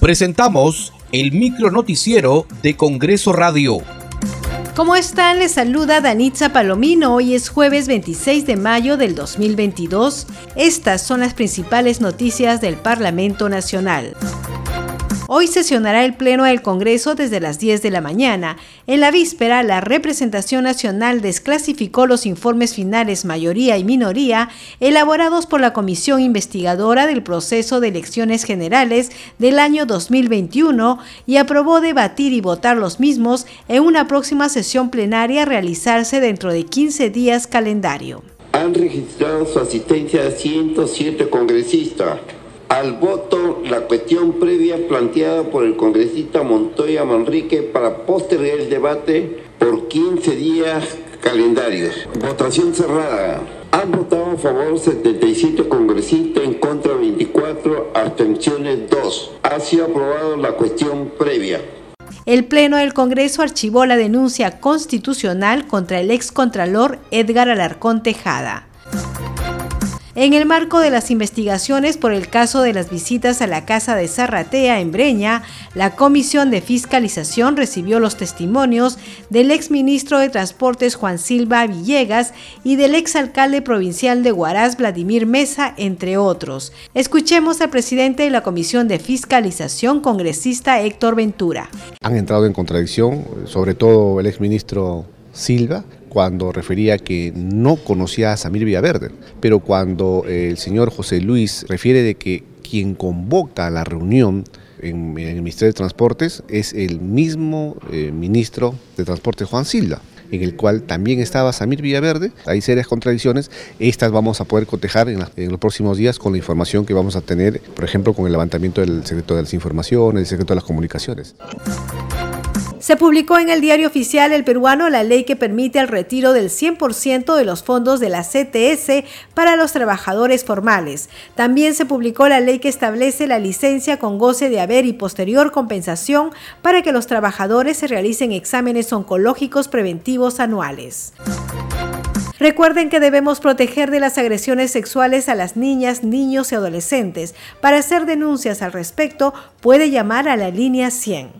Presentamos el micro noticiero de Congreso Radio. ¿Cómo están? Les saluda Danitza Palomino. Hoy es jueves 26 de mayo del 2022. Estas son las principales noticias del Parlamento Nacional. Hoy sesionará el Pleno del Congreso desde las 10 de la mañana. En la víspera, la representación nacional desclasificó los informes finales mayoría y minoría elaborados por la Comisión Investigadora del Proceso de Elecciones Generales del año 2021 y aprobó debatir y votar los mismos en una próxima sesión plenaria a realizarse dentro de 15 días calendario. Han registrado su asistencia a 107 congresistas al voto la cuestión previa planteada por el congresista Montoya Manrique para postergar el debate por 15 días calendarios. Votación cerrada. Han votado a favor 77 congresistas, en contra 24, abstenciones 2. Ha sido aprobada la cuestión previa. El Pleno del Congreso archivó la denuncia constitucional contra el excontralor Edgar Alarcón Tejada. En el marco de las investigaciones por el caso de las visitas a la casa de Zarratea en Breña, la Comisión de Fiscalización recibió los testimonios del exministro de Transportes Juan Silva Villegas y del exalcalde provincial de Huaraz Vladimir Mesa, entre otros. Escuchemos al presidente de la Comisión de Fiscalización, congresista Héctor Ventura. Han entrado en contradicción, sobre todo el exministro Silva, cuando refería que no conocía a Samir Villaverde, pero cuando el señor José Luis refiere de que quien convoca la reunión en, el Ministerio de Transportes es el mismo eh, ministro de Transporte Juan Silva en el cual también estaba Samir Villaverde. Hay serias contradicciones. Estas vamos a poder cotejar en, en, los próximos días con la información que vamos a tener, por ejemplo, con el levantamiento del secreto de las informaciones, del secreto de las comunicaciones. Se publicó en el diario oficial El Peruano la ley que permite el retiro del 100% de los fondos de la CTS para los trabajadores formales. También se publicó la ley que establece la licencia con goce de haber y posterior compensación para que los trabajadores se realicen exámenes oncológicos preventivos anuales. Recuerden que debemos proteger de las agresiones sexuales a las niñas, niños y adolescentes. Para hacer denuncias al respecto, puede llamar a la línea 100.